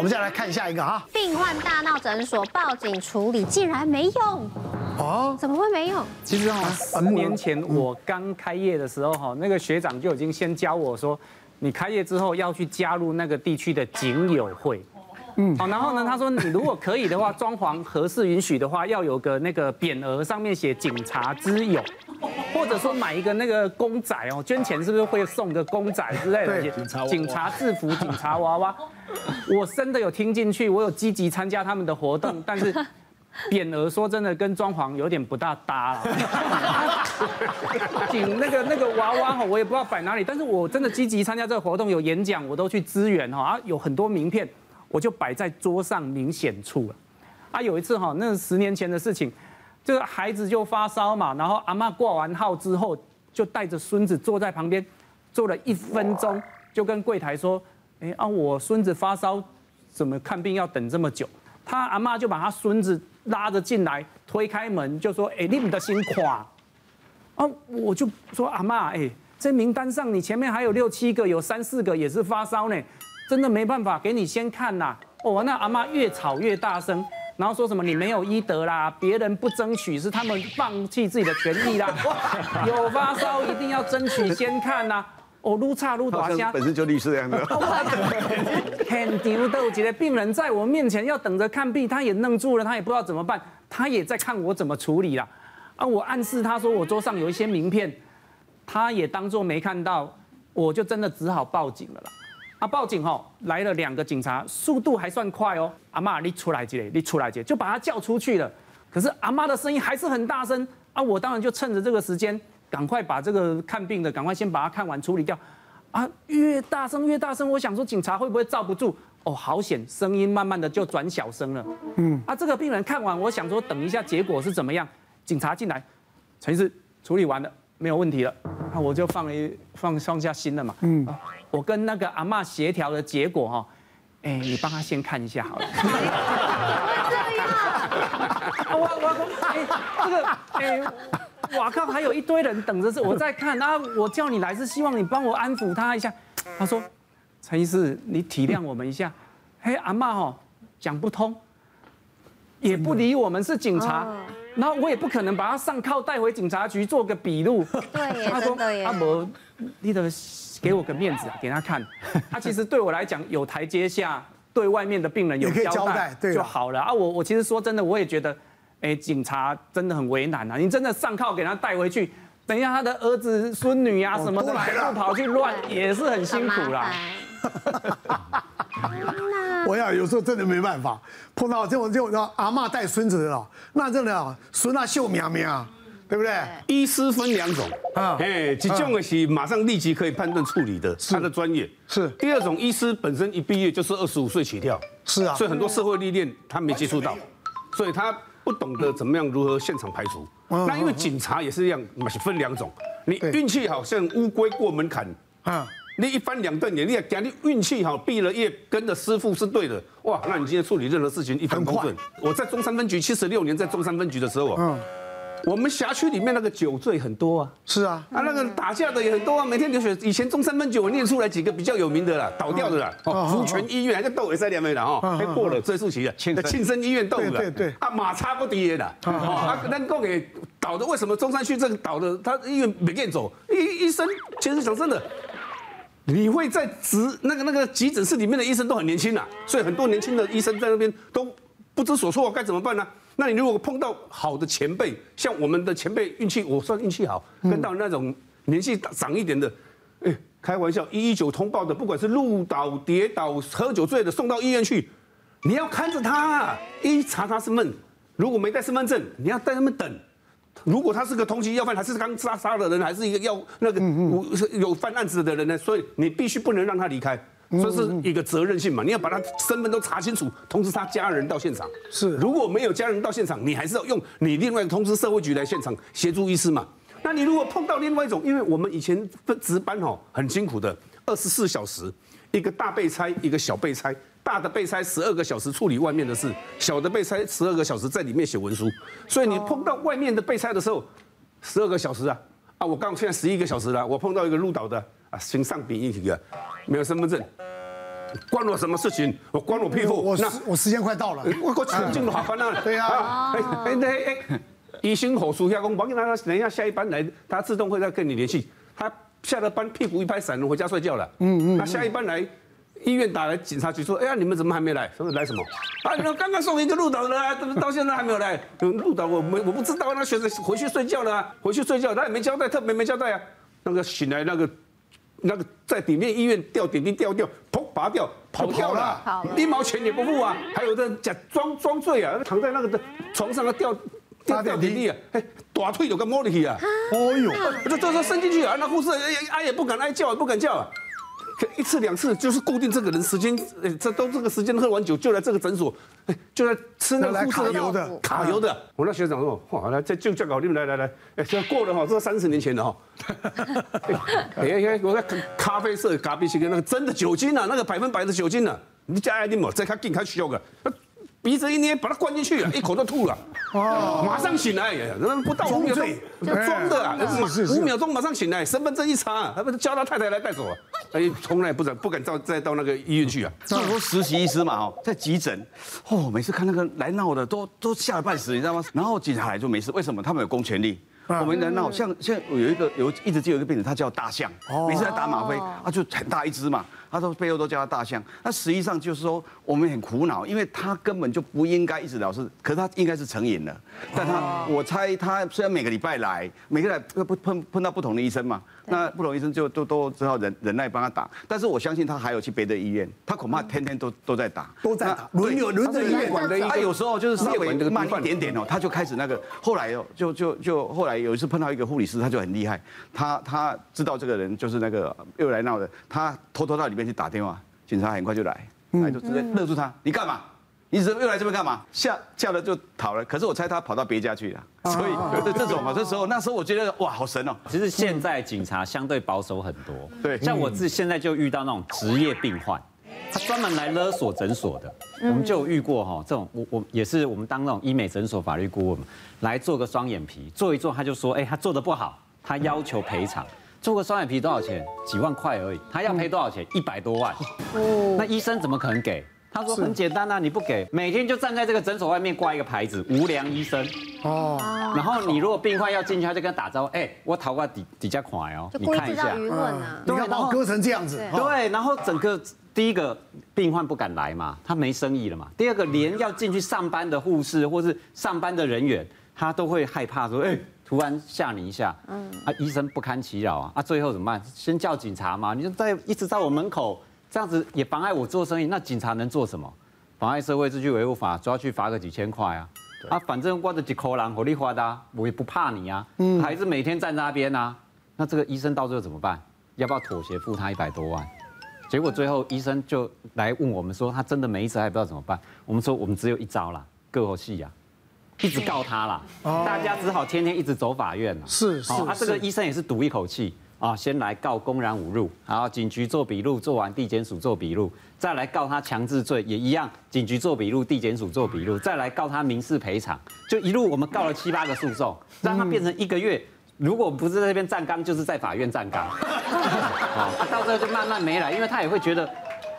我们再来看下一个哈，病患大闹诊所报警处理，竟然没用哦？怎么会没用？其实哈，十年前我刚开业的时候哈，那个学长就已经先教我说，你开业之后要去加入那个地区的警友会。嗯，好，然后呢，他说你如果可以的话，装潢合适允许的话，要有个那个匾额，上面写“警察之友”，或者说买一个那个公仔哦，捐钱是不是会送个公仔之类的？警察警察制服、警察娃娃。我真的有听进去，我有积极参加他们的活动，但是匾额说真的跟装潢有点不大搭了。警那个那个娃娃哈，我也不知道摆哪里，但是我真的积极参加这个活动，有演讲我都去支援哈啊，有很多名片我就摆在桌上明显处了。啊，有一次哈，那十年前的事情，这个孩子就发烧嘛，然后阿嬷挂完号之后，就带着孙子坐在旁边，坐了一分钟，就跟柜台说。哎啊！我孙子发烧，怎么看病要等这么久？他阿妈就把他孙子拉着进来，推开门就说：“哎，你们的心垮。”啊，我就说阿妈，哎，这名单上你前面还有六七个，有三四个也是发烧呢，真的没办法给你先看呐。哦，那阿妈越吵越大声，然后说什么你没有医德啦，别人不争取是他们放弃自己的权益啦，有发烧一定要争取先看呐。哦，愈吵愈大声，本身就律师的 样子。很丢豆，觉得病人在我面前要等着看病，他也愣住了，他也不知道怎么办，他也在看我怎么处理啦。啊，我暗示他说我桌上有一些名片，他也当作没看到，我就真的只好报警了啦。啊，报警吼，来了两个警察，速度还算快哦。阿妈，你出来这里，你出来这里，就把他叫出去了。可是阿妈的声音还是很大声啊，我当然就趁着这个时间。赶快把这个看病的，赶快先把它看完处理掉，啊，越大声越大声，我想说警察会不会罩不住？哦，好险，声音慢慢的就转小声了。嗯，啊，这个病人看完，我想说等一下结果是怎么样？警察进来，陈医师处理完了，没有问题了，那我就放一放放下心了嘛。嗯，我跟那个阿嬷协调的结果哈，哎，你帮他先看一下好了。这样，我我哎，这个哎。哇靠！还有一堆人等着是我在看啊！我叫你来是希望你帮我安抚他一下。他说：“陈医师，你体谅我们一下。”嘿，阿嬷哦，讲不通，也不理我们是警察，然后我也不可能把他上铐带回警察局做个笔录。对，他说：“阿伯，你得给我个面子啊，给他看。他其实对我来讲有台阶下，对外面的病人有交代就好了啊。我我其实说真的，我也觉得。哎，警察真的很为难啊！你真的上铐给他带回去，等一下他的儿子、孙女啊什么的，又跑去乱，也是很辛苦啦。我呀，有时候真的没办法，碰到这种这种阿嬷带孙子的了，那真的啊，孙啊秀苗苗，对不对？医师分两种啊，哎，一种的是马上立即可以判断处理的，他的专业是。第二种医师本身一毕业就是二十五岁起跳，是啊，所以很多社会历练他没接触到，所以他。不懂得怎么样如何现场排除，那因为警察也是一样，是分两种。你运气好像乌龟过门槛啊，你一翻两瞪眼，你也讲你运气好，毕了业跟着师傅是对的，哇，那你今天处理任何事情一帆风顺。我在中山分局七十六年，在中山分局的时候啊。我们辖区里面那个酒醉很多啊，是啊，啊那个打架的也很多啊，每天流血。以前中山分局我念出来几个比较有名的啦，倒掉的啦，哦，福泉医院还在斗尾三年没了哦，还过了追溯期了，庆生医院斗的，对对啊马差不跌的，啊。能够给倒的，为什么中山区这个倒的，他医院没给走，医医生其实讲真的，你会在值那个那个急诊室里面的医生都很年轻呐，所以很多年轻的医生在那边都不知所措，该怎么办呢？那你如果碰到好的前辈，像我们的前辈运气，我算运气好，跟到那种年纪长一点的，哎，开玩笑，一一九通报的，不管是路倒、跌倒、喝酒醉的，送到医院去，你要看着他，一查他身份，如果没带身份证，你要在那边等，如果他是个通缉要犯，还是刚杀杀的人，还是一个要那个有犯案子的人呢？所以你必须不能让他离开。这是一个责任性嘛？你要把他身份都查清楚，通知他家人到现场。是，如果没有家人到现场，你还是要用你另外通知社会局来现场协助医师嘛？那你如果碰到另外一种，因为我们以前值班哦很辛苦的，二十四小时，一个大备差，一个小备差，大的备差十二个小时处理外面的事，小的备差十二个小时在里面写文书。所以你碰到外面的备差的时候，十二个小时啊啊！我刚现在十一个小时了，我碰到一个入岛的啊，心上比一体的，没有身份证。关我什么事情？我关我屁股。我那我时间快到了，我我请进好班了。对啊，哎哎哎，一心火速下工，王给他等一下下一班来，他自动会再跟你联系。他下了班屁股一拍，闪了回家睡觉了。嗯嗯。他下一班来医院打来警察局说，哎呀，你们怎么还没来？说来什么？啊，你们刚刚送一个入岛的啊，怎 么到现在还没有来？入岛我没我不知道，那学生回去睡觉了，啊回去睡觉，他也没交代，特别没交代啊。那个醒来那个。那个在里面医院吊点滴吊掉，砰拔掉跑掉了，一毛钱也不付啊！还有的假装装醉啊，躺在那个的床上啊吊吊点滴啊，哎，大腿有个摸里去啊！哦呦，这这时候伸进去啊，那护士哎也不敢哀叫，也不敢叫啊。一次两次就是固定这个人时间，这都这个时间喝完酒就来这个诊所，就来吃那个护士的卡，卡油的。我那学长说，哇，来这就叫搞定，来来来，哎，现在过了哈，这三十年前的哈。哎哎，我看咖啡色咖啡色的那个真的酒精啊，那个百分百的酒精啊，你加一点嘛，再看更看需要个。鼻子一捏，把它灌进去啊，一口都吐了，哦，马上醒来，不到五秒钟，装的啊，五秒钟马上醒来，身份证一查，他不是叫他太太来带走啊，哎，从来不敢不敢到再到那个医院去啊。那我实习医师嘛，哦，在急诊，哦，每次看那个来闹的都都吓得半死，你知道吗？然后警察来就没事，为什么？他们有公权力。我们来闹，像像有一个有一直就有一个病人，他叫大象，每次来打吗啡，他就很大一只嘛。他说背后都叫他大象，那实际上就是说我们很苦恼，因为他根本就不应该一直老是，可是他应该是成瘾了。但他我猜他虽然每个礼拜来，每个礼拜碰碰碰到不同的医生嘛，那不同医生就都都只好忍忍耐帮他打。但是我相信他还有去别的医院，他恐怕天天都都在打，都在打，轮流轮着医院。管的。他有时候就是稍微慢一点点哦，他就开始那个，后来哦就就就后来有一次碰到一个护理师，他就很厉害，他他知道这个人就是那个又来闹的，他偷偷到里面去打电话，警察很快就来，来就直接勒住他，你干嘛？你怎么又来这边干嘛？吓吓了就逃了。可是我猜他跑到别家去了，所以这这种嘛，这时候那时候我觉得哇，好神哦。其实现在警察相对保守很多，对，像我自现在就遇到那种职业病患，他专门来勒索诊所的，我们就有遇过哈，这种我我也是我们当那种医美诊所法律顾问嘛，来做个双眼皮，做一做他就说，哎，他做的不好，他要求赔偿。做个双眼皮多少钱？几万块而已。他要赔多少钱？一百多万。哦。那医生怎么可能给？他说很简单啊，你不给，每天就站在这个诊所外面挂一个牌子，无良医生。哦。然后你如果病患要进去，他就跟他打招呼，哎，我头发底底下垮哦，你看一下。舆论啊。你看把我割成这样子。对，然后整个第一个病患不敢来嘛，他没生意了嘛。第二个连要进去上班的护士或是上班的人员，他都会害怕说，哎。突然吓你一下，嗯，啊，医生不堪其扰啊，啊，最后怎么办？先叫警察嘛，你就在一直在我门口，这样子也妨碍我做生意，那警察能做什么？妨碍社会秩序维护法抓去罚个几千块啊，啊，反正我的几口狼火力发的，我也不怕你啊，嗯，还是每天站在那边啊，那这个医生到最后怎么办？要不要妥协付他一百多万？结果最后医生就来问我们说，他真的没辙，还不知道怎么办。我们说我们只有一招啦，各口气呀。一直告他啦，大家只好天天一直走法院了。是是，他这个医生也是赌一口气啊，先来告公然侮辱，然后警局做笔录，做完地检署做笔录，再来告他强制罪，也一样，警局做笔录，地检署做笔录，再来告他民事赔偿，就一路我们告了七八个诉讼，让他变成一个月，如果不是在那边站岗，就是在法院站岗。啊，到最后就慢慢没来，因为他也会觉得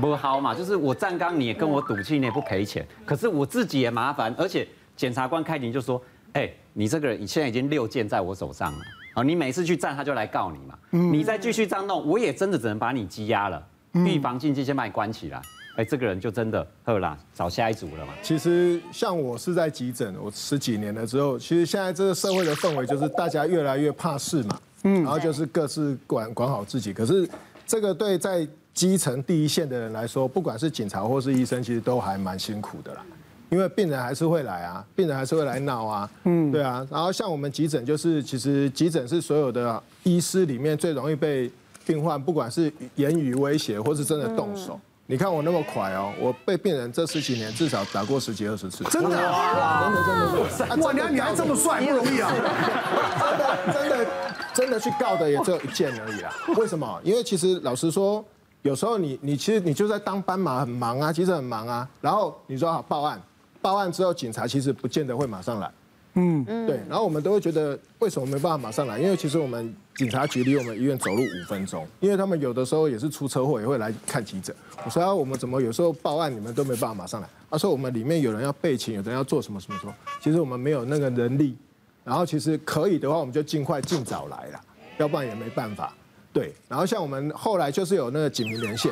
不好嘛，就是我站岗，你也跟我赌气，你也不赔钱，可是我自己也麻烦，而且。检察官开庭就说：“哎，你这个人现在已经六件在我手上了，啊，你每次去站他就来告你嘛，你再继续这样弄，我也真的只能把你羁押了，预防禁忌先把你关起来。哎，这个人就真的好啦，找下一组了嘛。其实像我是在急诊，我十几年了之后，其实现在这个社会的氛围就是大家越来越怕事嘛，嗯，然后就是各自管管好自己。可是这个对在基层第一线的人来说，不管是警察或是医生，其实都还蛮辛苦的啦。”因为病人还是会来啊，病人还是会来闹啊，嗯，对啊。然后像我们急诊，就是其实急诊是所有的医师里面最容易被病患，不管是言语威胁或是真的动手。你看我那么快哦，我被病人这十几年至少打过十几二十次。真的啊，真的真的。哇，你还你还这么帅，不容易啊。真的真的真的去告的也只有一件而已啦。为什么？因为其实老实说，有时候你你其实你就在当斑马，很忙啊，其实很忙啊。然后你说好报案。报案之后，警察其实不见得会马上来，嗯嗯，对。然后我们都会觉得为什么没办法马上来？因为其实我们警察局离我们医院走路五分钟，因为他们有的时候也是出车祸也会来看急诊。我说啊，我们怎么有时候报案你们都没办法马上来？他说我们里面有人要备勤，有人要做什么什么什么。其实我们没有那个能力。然后其实可以的话，我们就尽快尽早来了，要不然也没办法。对。然后像我们后来就是有那个警民连线。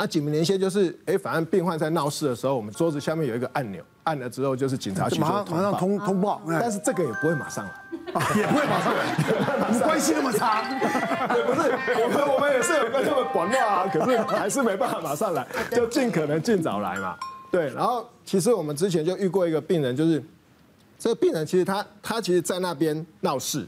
那警民连线就是，哎，反正病患在闹事的时候，我们桌子下面有一个按钮，按了之后就是警察局就马上马上通通报，但是这个也不会马上来，也不会马上来，我们关系那么差，也不是，我们我们也是有跟他们管话啊，可是还是没办法马上来，就尽可能尽早来嘛。对，然后其实我们之前就遇过一个病人，就是这个病人其实他他其实在那边闹事，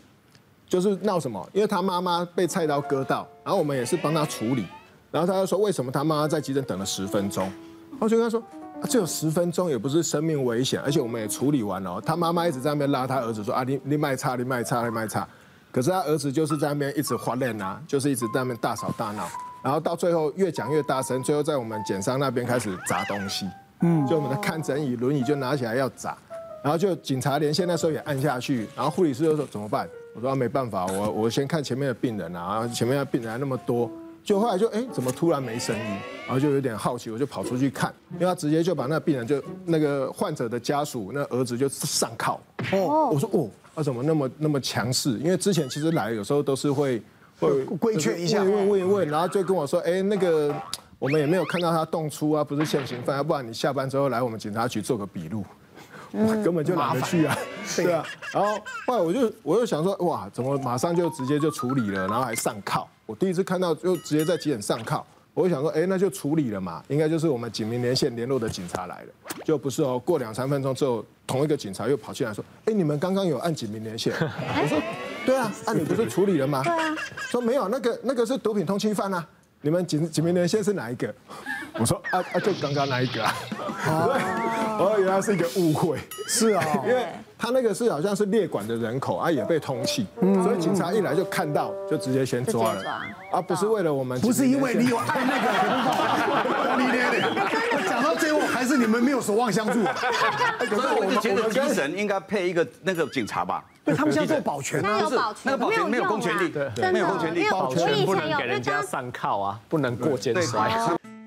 就是闹什么？因为他妈妈被菜刀割到，然后我们也是帮他处理。然后他就说：“为什么他妈妈在急诊等了十分钟？”我就跟他说：“啊，只有十分钟，也不是生命危险，而且我们也处理完了。他妈妈一直在那边拉他儿子说：‘啊，你你卖差，你卖差，你卖差。’可是他儿子就是在那边一直发烂啊，就是一直在那边大吵大闹。然后到最后越讲越大声，最后在我们检伤那边开始砸东西。嗯，就我们的看诊椅、轮椅就拿起来要砸。然后就警察连线那时候也按下去，然后护理师就说怎么办？我说没办法，我我先看前面的病人啊，然后前面的病人还那么多。”就后来就哎，怎么突然没声音？然后就有点好奇，我就跑出去看，因为他直接就把那个病人就那个患者的家属那儿子就上铐。哦，我说哦，他怎么那么那么强势？因为之前其实来有时候都是会会规劝一下，问问一问，然后就跟我说，哎，那个我们也没有看到他动粗啊，不是现行犯，要不然你下班之后来我们警察局做个笔录，根本就懒得去啊，对啊。然后后来我就我又想说，哇，怎么马上就直接就处理了，然后还上铐。我第一次看到就直接在急诊上铐，我就想说，哎，那就处理了嘛，应该就是我们警民连线联络的警察来了，就不是哦。过两三分钟之后，同一个警察又跑进来说，哎，你们刚刚有按警民连线？我说，对啊，按你不是处理了吗？对啊。说没有，那个那个是毒品通缉犯啊，你们警警民连线是哪一个？我说啊啊，就刚刚那一个啊。哦，原来是一个误会。是啊，因为。他那个是好像是列管的人口啊，也被通缉，所以警察一来就看到，就直接先抓了，啊不是为了我们，不是因为你有按那个，你连连，讲到最后还是你们没有守望相助。所以我就觉得精神应该配一个那个警察吧，对他们现在做保全，那有保全，那个保全没有公权力，没有公权力，保全不能给人家上靠啊，不能过肩摔。